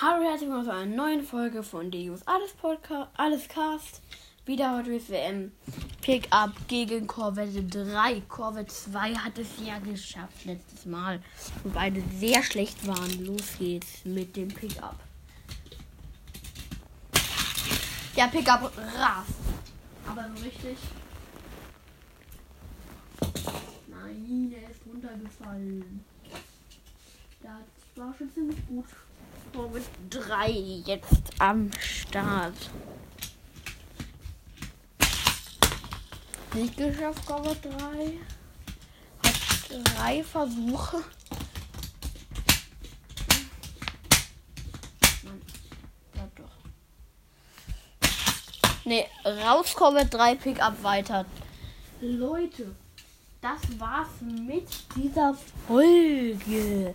Hallo, herzlich willkommen zu einer neuen Folge von Deus Alles Podcast, Alles Cast. Wieder heute ist WM Pickup gegen Corvette 3. Corvette 2 hat es ja geschafft letztes Mal, wo beide sehr schlecht waren. Los geht's mit dem Pickup. Der Pickup rast. Aber so richtig. Nein, er ist runtergefallen. Das war schon ziemlich gut. Mit 3 jetzt am Start. Nicht geschafft, Cover 3. Hat drei Versuche. Ne, raus Cover 3, Pickup weiter. Leute, das war's mit dieser Folge.